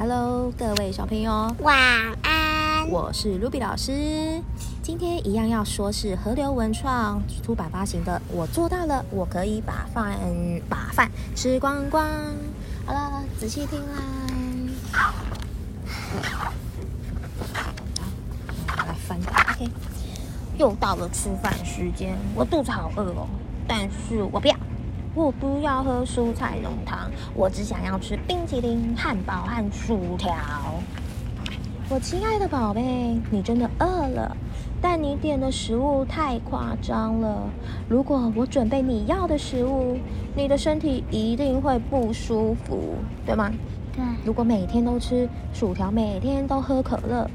Hello，各位小朋友，晚安。我是 Ruby 老师。今天一样要说是河流文创出版发行的，我做到了，我可以把饭把饭吃光光。好了，仔细听啦。好，来翻，OK。又到了吃饭时间，我肚子好饿哦，但是我不要。我不要喝蔬菜浓汤，我只想要吃冰淇淋、汉堡和薯条。我亲爱的宝贝，你真的饿了，但你点的食物太夸张了。如果我准备你要的食物，你的身体一定会不舒服，对吗？对。如果每天都吃薯条，每天都喝可乐，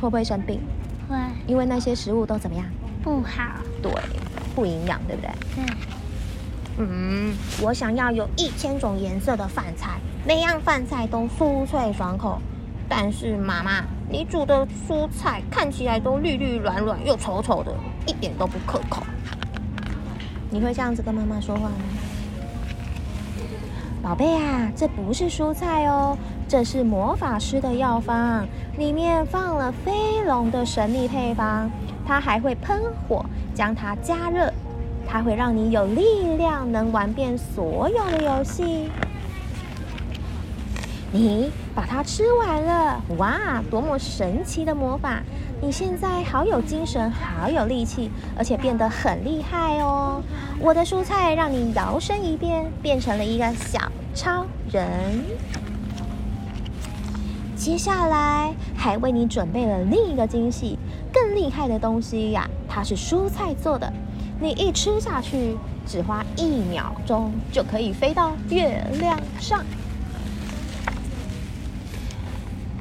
会不会生病？会。因为那些食物都怎么样？不好。对，不营养，对不对？对。嗯，我想要有一千种颜色的饭菜，每样饭菜都酥脆爽口。但是妈妈，你煮的蔬菜看起来都绿绿软软又丑丑的，一点都不可口。你会这样子跟妈妈说话吗？宝贝啊，这不是蔬菜哦，这是魔法师的药方，里面放了飞龙的神秘配方，它还会喷火，将它加热。它会让你有力量，能玩遍所有的游戏。你把它吃完了，哇，多么神奇的魔法！你现在好有精神，好有力气，而且变得很厉害哦。我的蔬菜让你摇身一变，变成了一个小超人。接下来还为你准备了另一个惊喜，更厉害的东西呀！它是蔬菜做的。你一吃下去，只花一秒钟就可以飞到月亮上。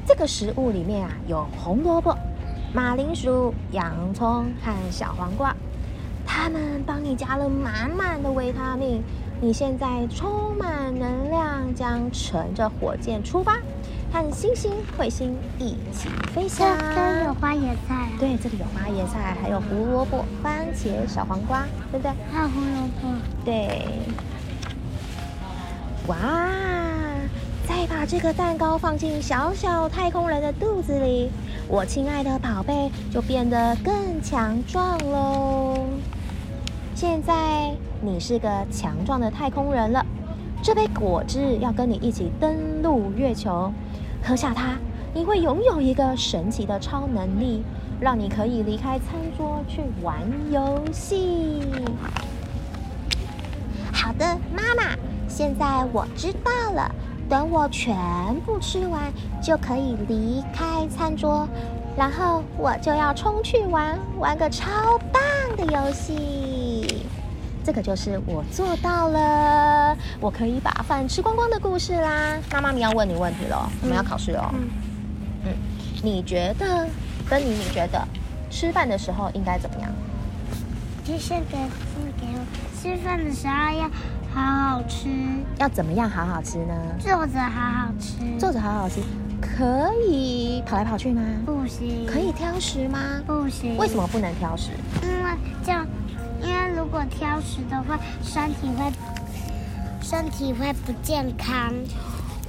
这个食物里面啊，有红萝卜、马铃薯、洋葱和小黄瓜，它们帮你加了满满的维他命。你现在充满能量，将乘着火箭出发。和星星、彗星一起飞翔。这里有花椰菜。对，这里有花椰菜，还有胡萝卜、番茄、小黄瓜，对不对？还有胡萝卜。对。哇！再把这个蛋糕放进小小太空人的肚子里，我亲爱的宝贝就变得更强壮喽。现在你是个强壮的太空人了。这杯果汁要跟你一起登陆月球。喝下它，你会拥有一个神奇的超能力，让你可以离开餐桌去玩游戏。好的，妈妈，现在我知道了。等我全部吃完，就可以离开餐桌，然后我就要冲去玩，玩个超棒的游戏。这个就是我做到了，我可以把饭吃光光的故事啦。妈妈咪要问你问题了，我们要考试哦。嗯，嗯，你觉得，芬妮，你觉得吃饭的时候应该怎么样？就是给父给我吃饭的时候要好好吃。要怎么样好好吃呢？坐着好好吃。坐着好好吃，可以跑来跑去吗？不行。可以挑食吗？不行。为什么不能挑食？因为这样。因为如果挑食的话，身体会身体会不健康。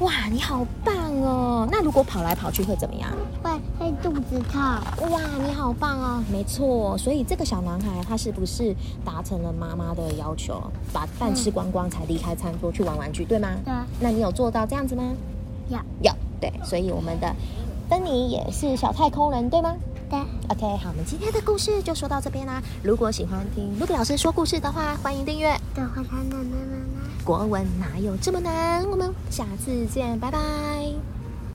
哇，你好棒哦！那如果跑来跑去会怎么样？会会肚子痛。哇，你好棒哦！没错，所以这个小男孩他是不是达成了妈妈的要求，把饭吃光光才离开餐桌去玩玩具，对吗？对。那你有做到这样子吗？有。有。对，所以我们的芬妮也是小太空人，对吗？对，OK，好，我们今天的故事就说到这边啦。如果喜欢听卢比老师说故事的话，欢迎订阅。的话，他奶奶奶奶。国文哪有这么难？我们下次见，拜拜。